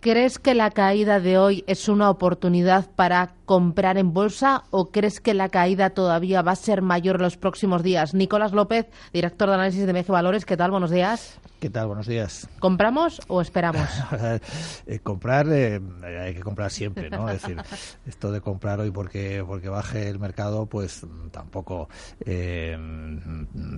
¿Crees que la caída de hoy es una oportunidad para comprar en bolsa o crees que la caída todavía va a ser mayor en los próximos días? Nicolás López, director de análisis de MG Valores, ¿qué tal? Buenos días. ¿Qué tal? Buenos días. ¿Compramos o esperamos? eh, comprar, eh, hay que comprar siempre, ¿no? Es decir, esto de comprar hoy porque porque baje el mercado, pues tampoco eh,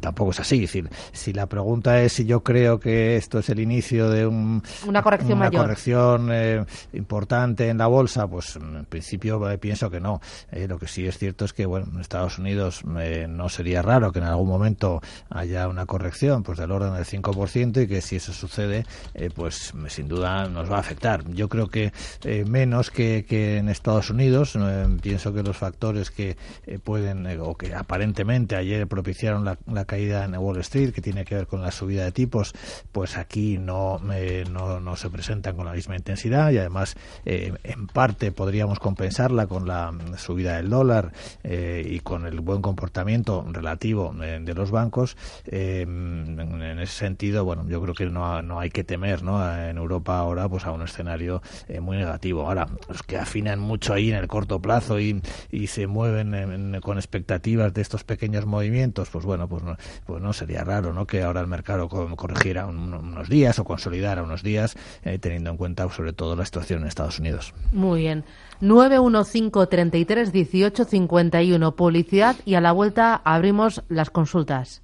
tampoco es así. Es decir, si la pregunta es si yo creo que esto es el inicio de un, una corrección una mayor. corrección eh, importante en la bolsa, pues en principio eh, pienso que no. Lo que sí es cierto es que, bueno, en Estados Unidos eh, no sería raro que en algún momento haya una corrección, pues del orden del 5% y que si eso sucede, eh, pues sin duda nos va a afectar. Yo creo que eh, menos que, que, en Estados Unidos. Eh, pienso que los factores que pueden o que aparentemente ayer propiciaron la, caída en Wall Street, que tiene que ver con la subida de tipos, pues aquí no, no, no, se presentan con la misma intensidad y además en parte podríamos compensarla con la subida del dólar y con el buen comportamiento relativo de los bancos. En ese sentido, bueno, yo creo que no, no hay que temer ¿no? en Europa ahora pues a un escenario eh, muy negativo. Ahora, los que afinan mucho ahí en el corto plazo y, y se mueven en, con expectativas de estos pequeños movimientos, pues bueno, pues no, pues no sería raro ¿no? que ahora el mercado corrigiera un, unos días o consolidara unos días, eh, teniendo en cuenta sobre todo la situación en Estados Unidos. Muy bien. 915 33 18 51 publicidad y a la vuelta abrimos las consultas.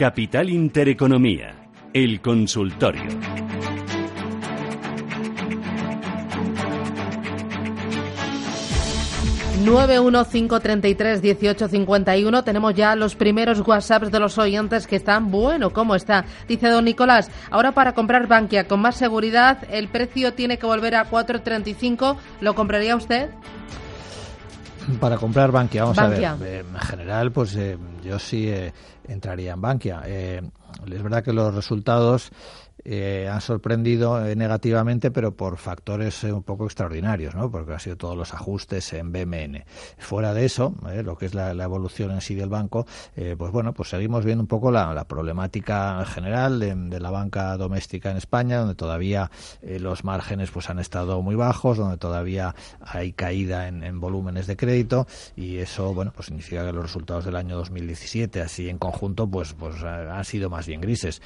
Capital Intereconomía, el consultorio. Uno. Tenemos ya los primeros WhatsApps de los oyentes que están bueno. ¿Cómo está? Dice don Nicolás. Ahora para comprar Bankia con más seguridad, el precio tiene que volver a 4.35. ¿Lo compraría usted? Para comprar Bankia, vamos Bankia. a ver. Eh, en general, pues eh, yo sí eh, entraría en Bankia. es verdad que los resultados eh, han sorprendido eh, negativamente, pero por factores eh, un poco extraordinarios, ¿no? Porque han sido todos los ajustes en BMN. Fuera de eso, eh, lo que es la, evolución en sí del banco, pues bueno, pues seguimos viendo un poco la, problemática general de, la banca doméstica en España, donde todavía los márgenes pues han estado muy bajos, donde todavía hay caída en, en, volúmenes de crédito y eso, bueno, pues significa que los resultados del año 2017, así en conjunto, pues, pues han sido más bien grises.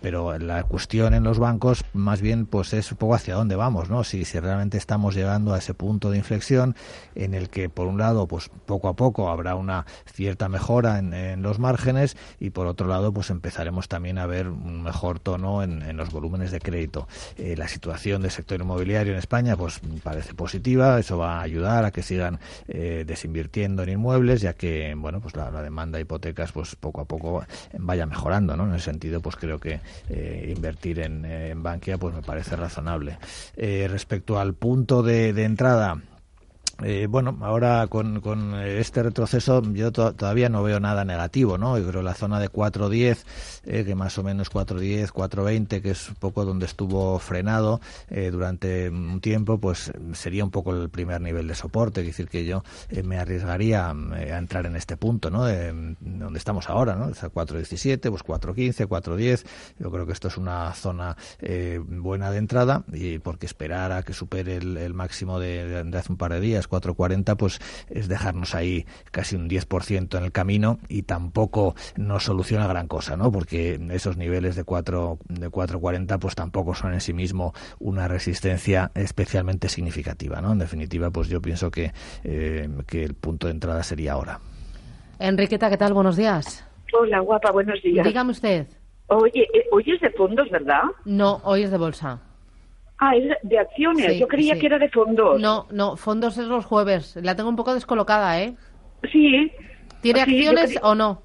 pero la cuestión cuestión en los bancos más bien pues es un poco hacia dónde vamos, ¿no? Si, realmente estamos llegando a ese punto de inflexión en el que por un lado pues poco a poco habrá una cierta mejora en, los márgenes y por otro lado pues empezaremos también a ver un mejor tono en, los volúmenes de crédito. Eh, la situación del sector inmobiliario en España pues parece positiva, eso va a ayudar a que sigan eh, desinvirtiendo en inmuebles ya que bueno pues la, demanda de hipotecas pues poco a poco vaya mejorando, ¿no? En ese sentido pues creo que eh, en, en, Bankia pues me parece razonable. Eh, respecto al punto de, de entrada, eh, bueno, ahora con, con, este retroceso yo to todavía no veo nada negativo, ¿no? Yo creo la zona de 4.10, eh, que más o menos 4.10, 4.20, que es un poco donde estuvo frenado eh, durante un tiempo, pues sería un poco el primer nivel de soporte, es decir, que yo eh, me arriesgaría eh, a entrar en este punto, ¿no? De, donde estamos ahora, ¿no? 4.17, pues 4.15, 4.10, yo creo que esto es una zona eh, buena de entrada y porque esperar a que supere el, el máximo de, de hace un par de días 4,40 pues es dejarnos ahí casi un 10% en el camino y tampoco nos soluciona gran cosa, ¿no? Porque esos niveles de 4 de 4,40 pues tampoco son en sí mismo una resistencia especialmente significativa, ¿no? En definitiva, pues yo pienso que, eh, que el punto de entrada sería ahora. Enriqueta, ¿qué tal? Buenos días. Hola, guapa, buenos días. Dígame usted. Oye, eh, hoy es de fondos, ¿verdad? No, hoy es de bolsa. Ah, es de acciones. Sí, Yo creía sí. que era de fondos. No, no, fondos es los jueves. La tengo un poco descolocada, ¿eh? Sí. ¿Tiene Sí, acciones o no?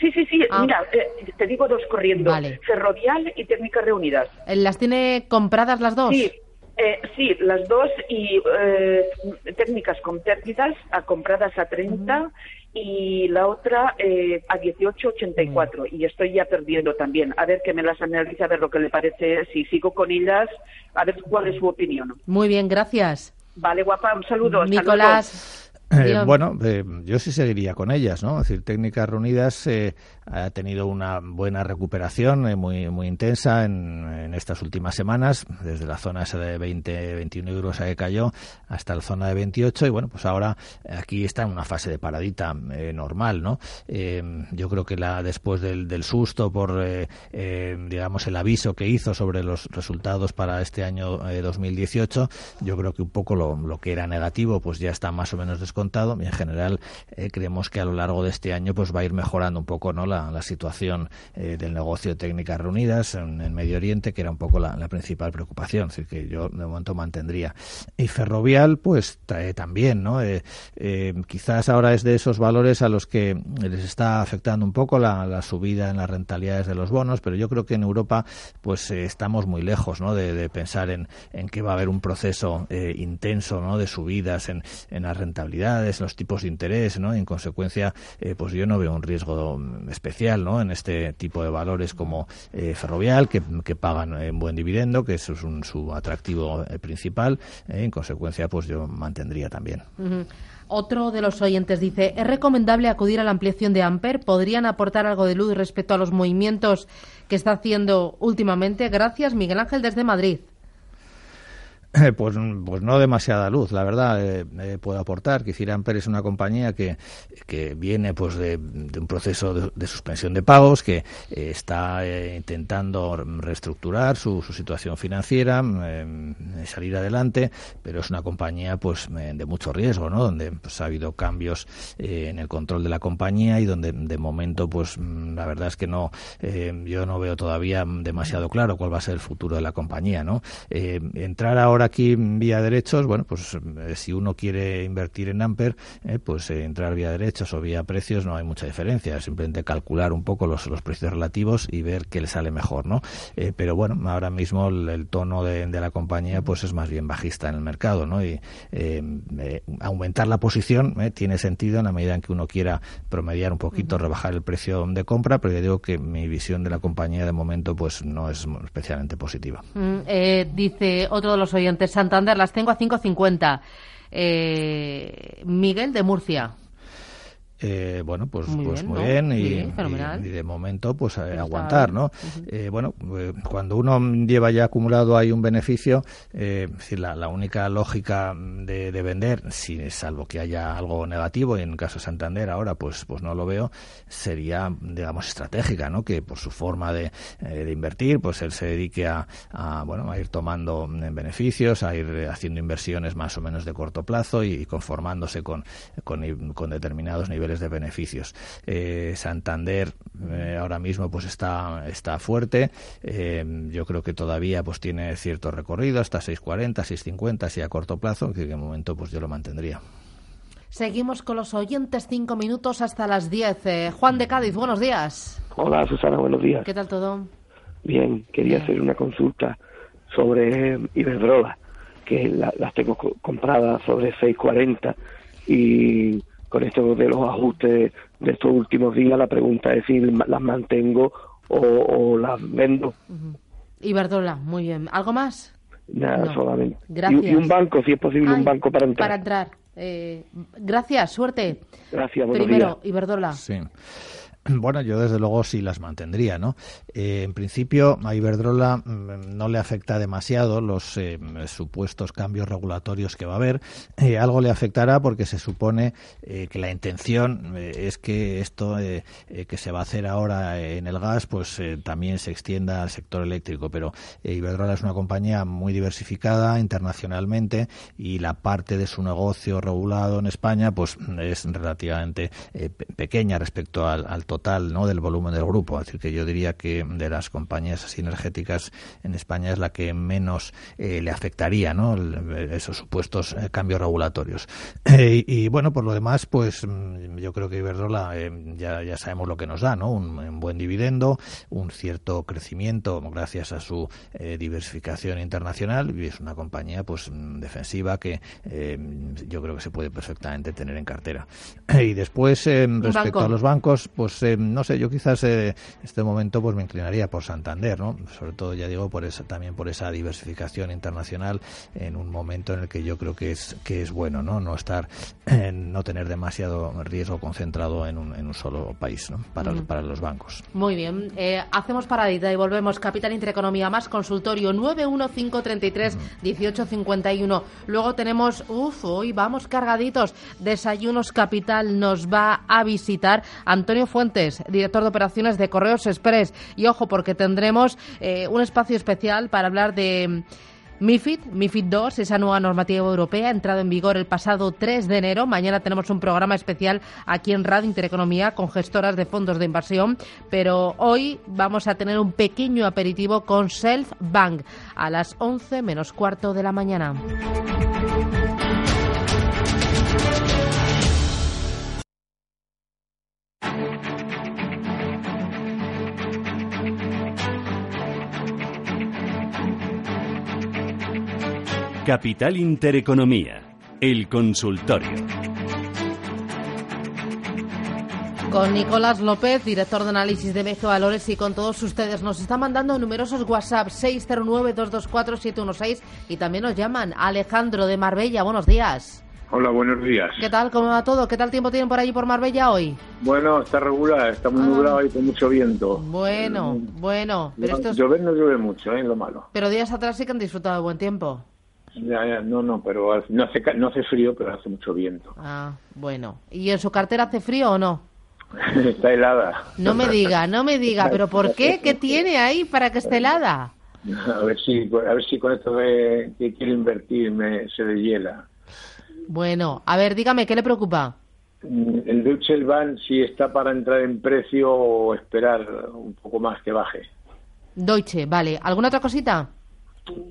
Sí, sí, sí. Ah. Mira, eh, te digo dos corriendo. Vale. Ferrovial y Técnicas Reunidas. ¿Las tiene compradas las dos? Sí, eh, sí, las dos y eh, técnicas con pérdidas a compradas a 30 y la otra eh, a 18,84 y estoy ya perdiendo también. A ver que me las analice, a ver lo que le parece, si sigo con ellas, a ver cuál es su opinión. Muy bien, gracias. Vale, guapa, un saludo. hasta Nicolás. Eh, bueno, eh, yo sí seguiría con ellas, ¿no? Es decir, Técnicas Reunidas eh, ha tenido una buena recuperación eh, muy muy intensa en, estas últimas semanas, desde la zona esa de 20, 21 euros a que cayó hasta la zona de 28 y bueno, pues ahora eh, aquí está en una fase de paradita eh, normal, ¿no? Eh, yo creo que la después del, del susto por, digamos, el aviso que hizo sobre los resultados para este año eh, 2018, yo creo que un poco lo, lo que era negativo pues ya está más o menos descontado. Y en general creemos que a lo largo de este año pues va a ir mejorando un poco no la, situación eh, del negocio de técnicas reunidas en, en Medio Oriente que era un poco la, principal preocupación. Es que yo de momento mantendría. Y Ferrovial pues ta- eh, también no Eh, eh, quizás ahora es de esos valores a los que les está afectando un poco la, subida en las rentabilidades de los bonos pero yo creo que en Europa pues eh, estamos muy lejos no de, pensar en, en que va a haber un proceso intenso no de subidas en, en las rentabilidades los tipos de interés no en consecuencia pues yo no veo un riesgo mm, especial no en este tipo de valores como eh, Ferrovial que, pagan eh, un buen dividendo que eso es un, su atractivo eh, principal eh, en consecuencia pues yo mantendría también. Otro de los oyentes dice, ¿es recomendable acudir a la ampliación de Amper? ¿Podrían aportar algo de luz respecto a los movimientos que está haciendo últimamente? Gracias, Miguel Ángel desde Madrid. Pues, pues no demasiada luz, la verdad, eh, eh, puedo aportar. Quisiera Amper es una compañía que, que viene pues de, un proceso de, suspensión de pagos, que eh, está eh, intentando reestructurar su, su situación financiera, eh, salir adelante, pero es una compañía pues eh, de mucho riesgo, ¿no? Donde pues, ha habido cambios eh, en el control de la compañía y donde de momento pues mm, la verdad es que no, eh, yo no veo todavía demasiado claro cuál va a ser el futuro de la compañía, ¿no? Eh, entrar ahora aquí vía derechos, bueno, pues eh, si uno quiere invertir en Amper, eh, pues eh, entrar vía derechos o vía precios no hay mucha diferencia, simplemente calcular un poco los, los precios relativos y ver qué le sale mejor, ¿no? Eh, pero bueno, ahora mismo el, el tono de, de la compañía pues es más bien bajista en el mercado, ¿no? Y eh, aumentar la posición tiene sentido en la medida en que uno quiera promediar un poquito, rebajar el precio de compra, pero ya digo que mi visión de la compañía de momento pues no es especialmente positiva. Mm, dice otro de los oyentes, Santander, las tengo a 5.50. Eh, Miguel de Murcia. Eh, bueno, pues Muy pues bien, muy ¿no? bien y, y- y de momento pues eh, aguantar. ¿no? Eh, bueno, eh, cuando uno lleva ya acumulado ahí un beneficio, eh, es decir, la, la única lógica de, de vender, si salvo que haya algo negativo y en el caso de Santander ahora pues pues no lo veo, sería digamos estratégica, ¿no? Que por su forma de, eh, de invertir, pues él se dedique a, a, bueno a ir tomando beneficios, a ir eh, haciendo inversiones más o menos de corto plazo y, conformándose con, con, con determinados niveles de beneficios. Eh, Santander eh, ahora mismo pues está está fuerte. Eh, yo creo que todavía pues tiene cierto recorrido hasta 6.40, 6.50 si a corto plazo, que de momento pues yo lo mantendría. Seguimos con los oyentes, cinco minutos hasta las 10. Eh, Juan de Cádiz, buenos días. Hola Susana, buenos días. ¿Qué tal todo? Bien, quería hacer una consulta sobre Iberdrola, que la- las tengo co- compradas sobre 6.40 y con esto de los ajustes de estos últimos días la pregunta es si las mantengo o, o las vendo. Iberdrola, muy bien. ¿Algo más? Nada, No. solamente. Y- Gracias. Y, un banco, si es posible, Ay, un banco para entrar. Para entrar. Eh, gracias, suerte. Gracias, buenos Primero, días. Iberdrola. Sí. Bueno, yo desde luego sí las mantendría, ¿no? Eh, en principio a Iberdrola mm, no le afecta demasiado los eh, supuestos cambios regulatorios que va a haber. Eh, algo le afectará porque se supone eh, que la intención eh, es que esto que se va a hacer ahora en el gas, pues también se extienda al sector eléctrico. Pero Iberdrola es una compañía muy diversificada internacionalmente y la parte de su negocio regulado en España, pues es relativamente pe- pequeña respecto al, al total ¿no? del volumen del grupo. Es decir, que yo diría que de las compañías así energéticas en España es la que menos eh, le afectaría ¿no? esos supuestos eh, cambios regulatorios. y, bueno, por lo demás, pues mm, yo creo que Iberdrola ya, ya sabemos lo que nos da, ¿no? Un, buen dividendo, un cierto crecimiento gracias a su diversificación internacional y es una compañía pues defensiva que yo creo que se puede perfectamente tener en cartera. Y después, eh, respecto a los bancos, pues eh, no sé, yo quizás en eh, este momento pues me inclinaría por Santander, ¿no? Sobre todo, ya digo, por esa, también por esa diversificación internacional en un momento en el que yo creo que es que es bueno, ¿no? No estar, no tener demasiado riesgo concentrado en un, en un solo país, ¿no? Para, para los bancos. Muy bien, hacemos paradita y volvemos. Capital Intereconomía más consultorio 91533 1851. Luego tenemos, uff, hoy vamos cargaditos. Desayunos Capital nos va a visitar Antonio Fuentes, director de operaciones de Correos Express. Y ojo, porque tendremos eh, un espacio especial para hablar de. MIFID, MIFID II, esa nueva normativa europea, ha entrado en vigor el pasado 3 de enero. Mañana tenemos un programa especial aquí en Radio Intereconomía con gestoras de fondos de inversión, pero hoy vamos a tener un pequeño aperitivo con Self Bank a las 11 menos cuarto de la mañana. Capital Intereconomía, el consultorio. Con Nicolás López, director de análisis de Mejo Valores, y con todos ustedes. Nos está mandando numerosos WhatsApp 609-224-716 y también nos llaman Alejandro de Marbella. Buenos días. Hola, buenos días. ¿Qué tal? ¿Cómo va todo? ¿Qué tal tiempo tienen por allí por Marbella hoy? Bueno, está regular, está muy ah. nublado y con mucho viento. Bueno, bueno. Pero esto Llover no llueve mucho, ¿eh? Lo malo. Pero días atrás sí que han disfrutado de buen tiempo. Ya, no, no, pero no hace, no hace frío, pero hace mucho viento. Ah, bueno. ¿Y en su cartera hace frío o no? Está helada. No me diga, no me diga, pero ¿por qué? ¿Qué tiene ahí para que esté helada? A ver si, a ver si con esto de que quiero invertir me, se deshiela. Bueno, a ver, dígame, ¿qué le preocupa? Mm, el Deutsche Bahn si está para entrar en precio o esperar un poco más que baje. Deutsche, vale. ¿Alguna otra cosita?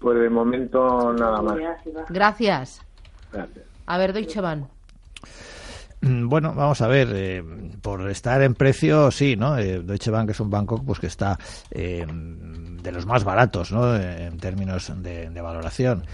Pues de momento nada más. Gracias. A ver, Deutsche Bank. Mm, bueno, vamos a ver, eh, por estar en precio, sí, ¿no? Eh, Deutsche Bank es un banco pues que está eh, de los más baratos, ¿no? En términos de, valoración.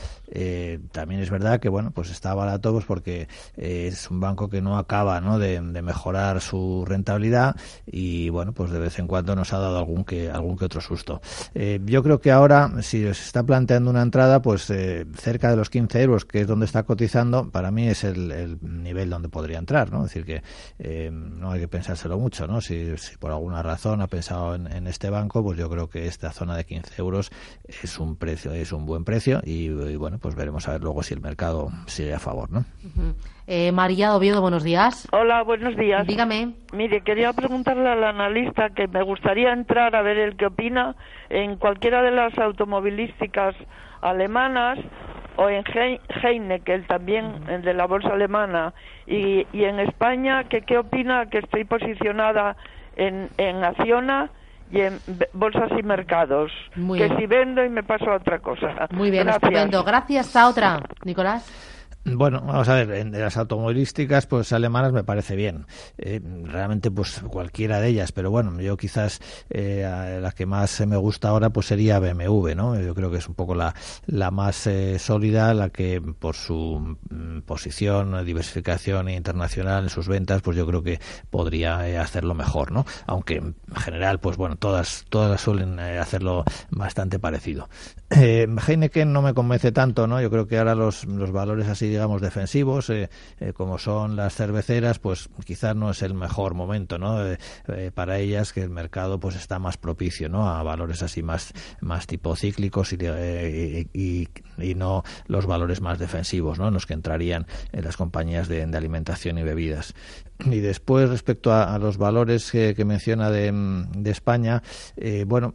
también es verdad que, bueno, pues está barato pues porque es un banco que no acaba, ¿no? De, mejorar su rentabilidad y, bueno, pues de vez en cuando nos ha dado algún que algún que otro susto. yo creo que ahora, si se está planteando una entrada, pues cerca de los 15 euros, que es donde está cotizando, para mí es el nivel donde podría entrar. ¿No? Es decir, que eh, no hay que pensárselo mucho, ¿no? Si, por alguna razón ha pensado en, este banco, pues yo creo que esta zona de 15 euros es un precio, es un buen precio y, bueno, pues veremos a ver luego si el mercado sigue a favor, ¿no? Eh, María Oviedo, buenos días. Hola, buenos días. Dígame. Mire, quería preguntarle al analista que me gustaría entrar a ver el que opina en cualquiera de las automovilísticas alemanas o en Heineken también de la bolsa alemana. Y, y en España que qué opina que estoy posicionada en, en Acciona y en bolsas y mercados. Que si vendo y me paso a otra cosa. Muy bien Gracias. estupendo. Gracias a otra. Nicolás bueno, vamos a ver, en las automovilísticas pues alemanas me parece bien. Eh, realmente pues cualquiera de ellas, pero bueno, yo quizás eh, la que más me gusta ahora pues sería BMW, ¿no? Yo creo que es un poco la, la más eh, sólida, la que por su mm, posición, diversificación internacional en sus ventas, pues yo creo que podría eh, hacerlo mejor, ¿no? Aunque en general pues bueno, todas todas suelen hacerlo bastante parecido. Heineken no me convence tanto, ¿no? Yo creo que ahora los, los valores así digamos, defensivos, eh, eh, como son las cerveceras, pues quizás no es el mejor momento, ¿no? Eh, para ellas que el mercado pues está más propicio, ¿no? A valores así más, más tipo cíclicos y, y, y, no los valores más defensivos, ¿no? En los que entrarían en las compañías de, de alimentación y bebidas. Y después, respecto a, los valores que, menciona de, de España, bueno,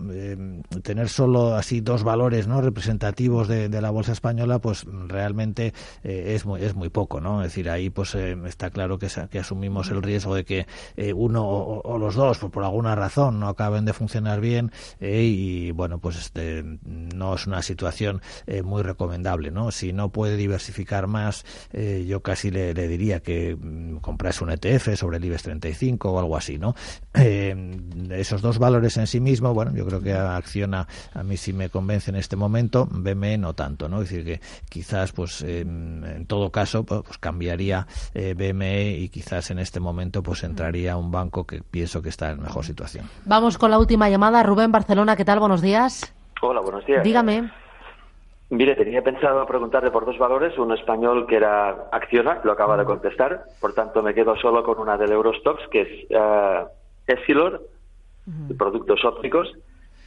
tener solo así dos valores no representativos de, la bolsa española, pues realmente eh, es muy es muy poco, ¿no? Es decir, ahí pues está claro que, que asumimos el riesgo de que uno o, los dos, pues, por alguna razón, no acaben de funcionar bien y bueno, pues este no es una situación muy recomendable, ¿no? Si no puede diversificar más, yo casi le, diría que mm, comprase un ETF sobre el IBEX 35 o algo así, ¿no? esos dos valores en sí mismos, bueno, yo creo que Acciona a mí sí me convence en este momento, BME no tanto, ¿no? Es decir, que quizás, pues, en todo caso, pues, pues cambiaría eh, BME y quizás en este momento, pues, entraría un banco que pienso que está en mejor situación. Vamos con la última llamada. Rubén Barcelona, ¿qué tal? Buenos días. Hola, buenos días. Dígame. Mire, tenía pensado preguntarle por dos valores, uno español que era Acciona, lo acaba de contestar, por tanto me quedo solo con una del Eurostox, que es uh, Essilor, productos ópticos,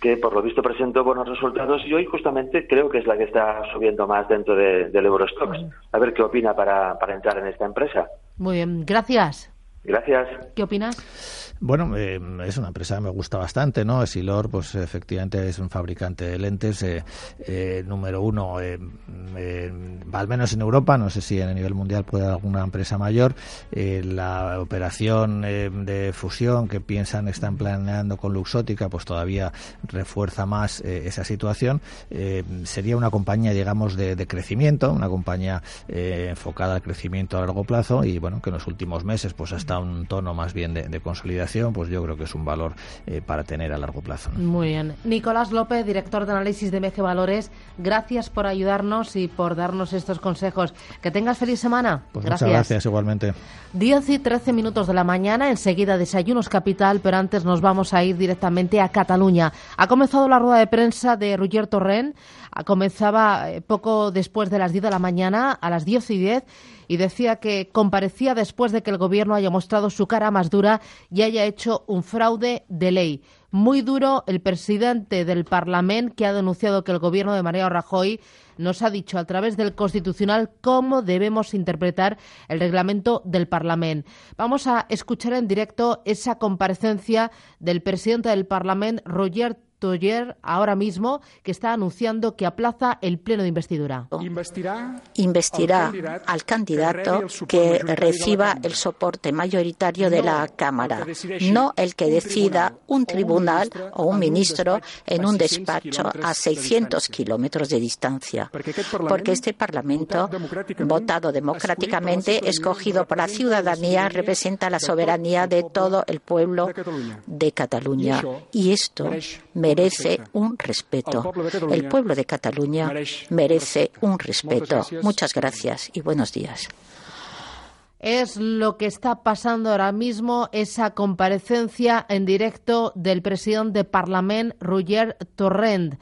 que por lo visto presentó buenos resultados y hoy justamente creo que es la que está subiendo más dentro del Eurostox. A ver qué opina para, para entrar en esta empresa. Muy bien, gracias. Gracias. ¿Qué opinas? Bueno, eh, es una empresa que me gusta bastante, ¿no? Esilor, pues efectivamente es un fabricante de lentes, eh, eh, número uno, al menos en Europa, no sé si en a nivel mundial puede haber alguna empresa mayor. la operación de fusión que piensan, están planeando con Luxótica, pues todavía refuerza más esa situación. sería una compañía, digamos, de, de crecimiento, una compañía enfocada al crecimiento a largo plazo y, bueno, que en los últimos meses, pues hasta un tono más bien de, consolidación, pues yo creo que es un valor eh, para tener a largo plazo. Muy bien. Nicolás López, director de análisis de MG Valores, gracias por ayudarnos y por darnos estos consejos. Que tengas feliz semana. Pues gracias. Muchas gracias, igualmente. 10 y 13 minutos de la mañana, enseguida Desayunos Capital, pero antes nos vamos a ir directamente a Cataluña. Ha comenzado la rueda de prensa de Roger Torrent, comenzaba eh, poco después de las 10 de la mañana, a las 10 y 10, y decía que comparecía después de que el Gobierno haya mostrado su cara más dura y haya hecho un fraude de ley. Muy duro el presidente del Parlamento que ha denunciado que el Gobierno de María Rajoy nos ha dicho a través del Constitucional cómo debemos interpretar el reglamento del Parlamento. Vamos a escuchar en directo esa comparecencia del presidente del Parlamento, Roger Toyer ahora mismo que está anunciando que aplaza el pleno de investidura. Investirá al candidato que reciba el soporte mayoritario de la Cámara, no el que decida un tribunal o un ministro en un despacho a 600 kilómetros de distancia. Porque este Parlamento, votado democráticamente, escogido por la ciudadanía, representa la soberanía de todo el pueblo de Cataluña. Y esto merece un respeto. El pueblo de Cataluña merece un respeto. Muchas gracias y buenos días es lo que está pasando ahora mismo, esa comparecencia en directo del presidente de Parlament, Roger Torrent.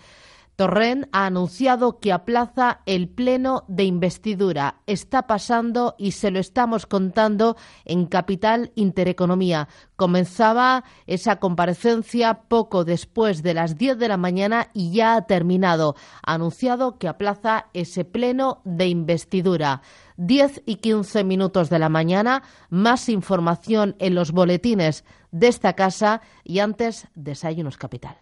Torrent ha anunciado que aplaza el pleno de investidura. Está pasando y se lo estamos contando en Capital Intereconomía. Comenzaba esa comparecencia poco después de las 10 de la mañana y ya ha terminado. Ha anunciado que aplaza ese pleno de investidura. 10 y 15 minutos de la mañana, más información en los boletines de esta casa y antes Desayunos Capital.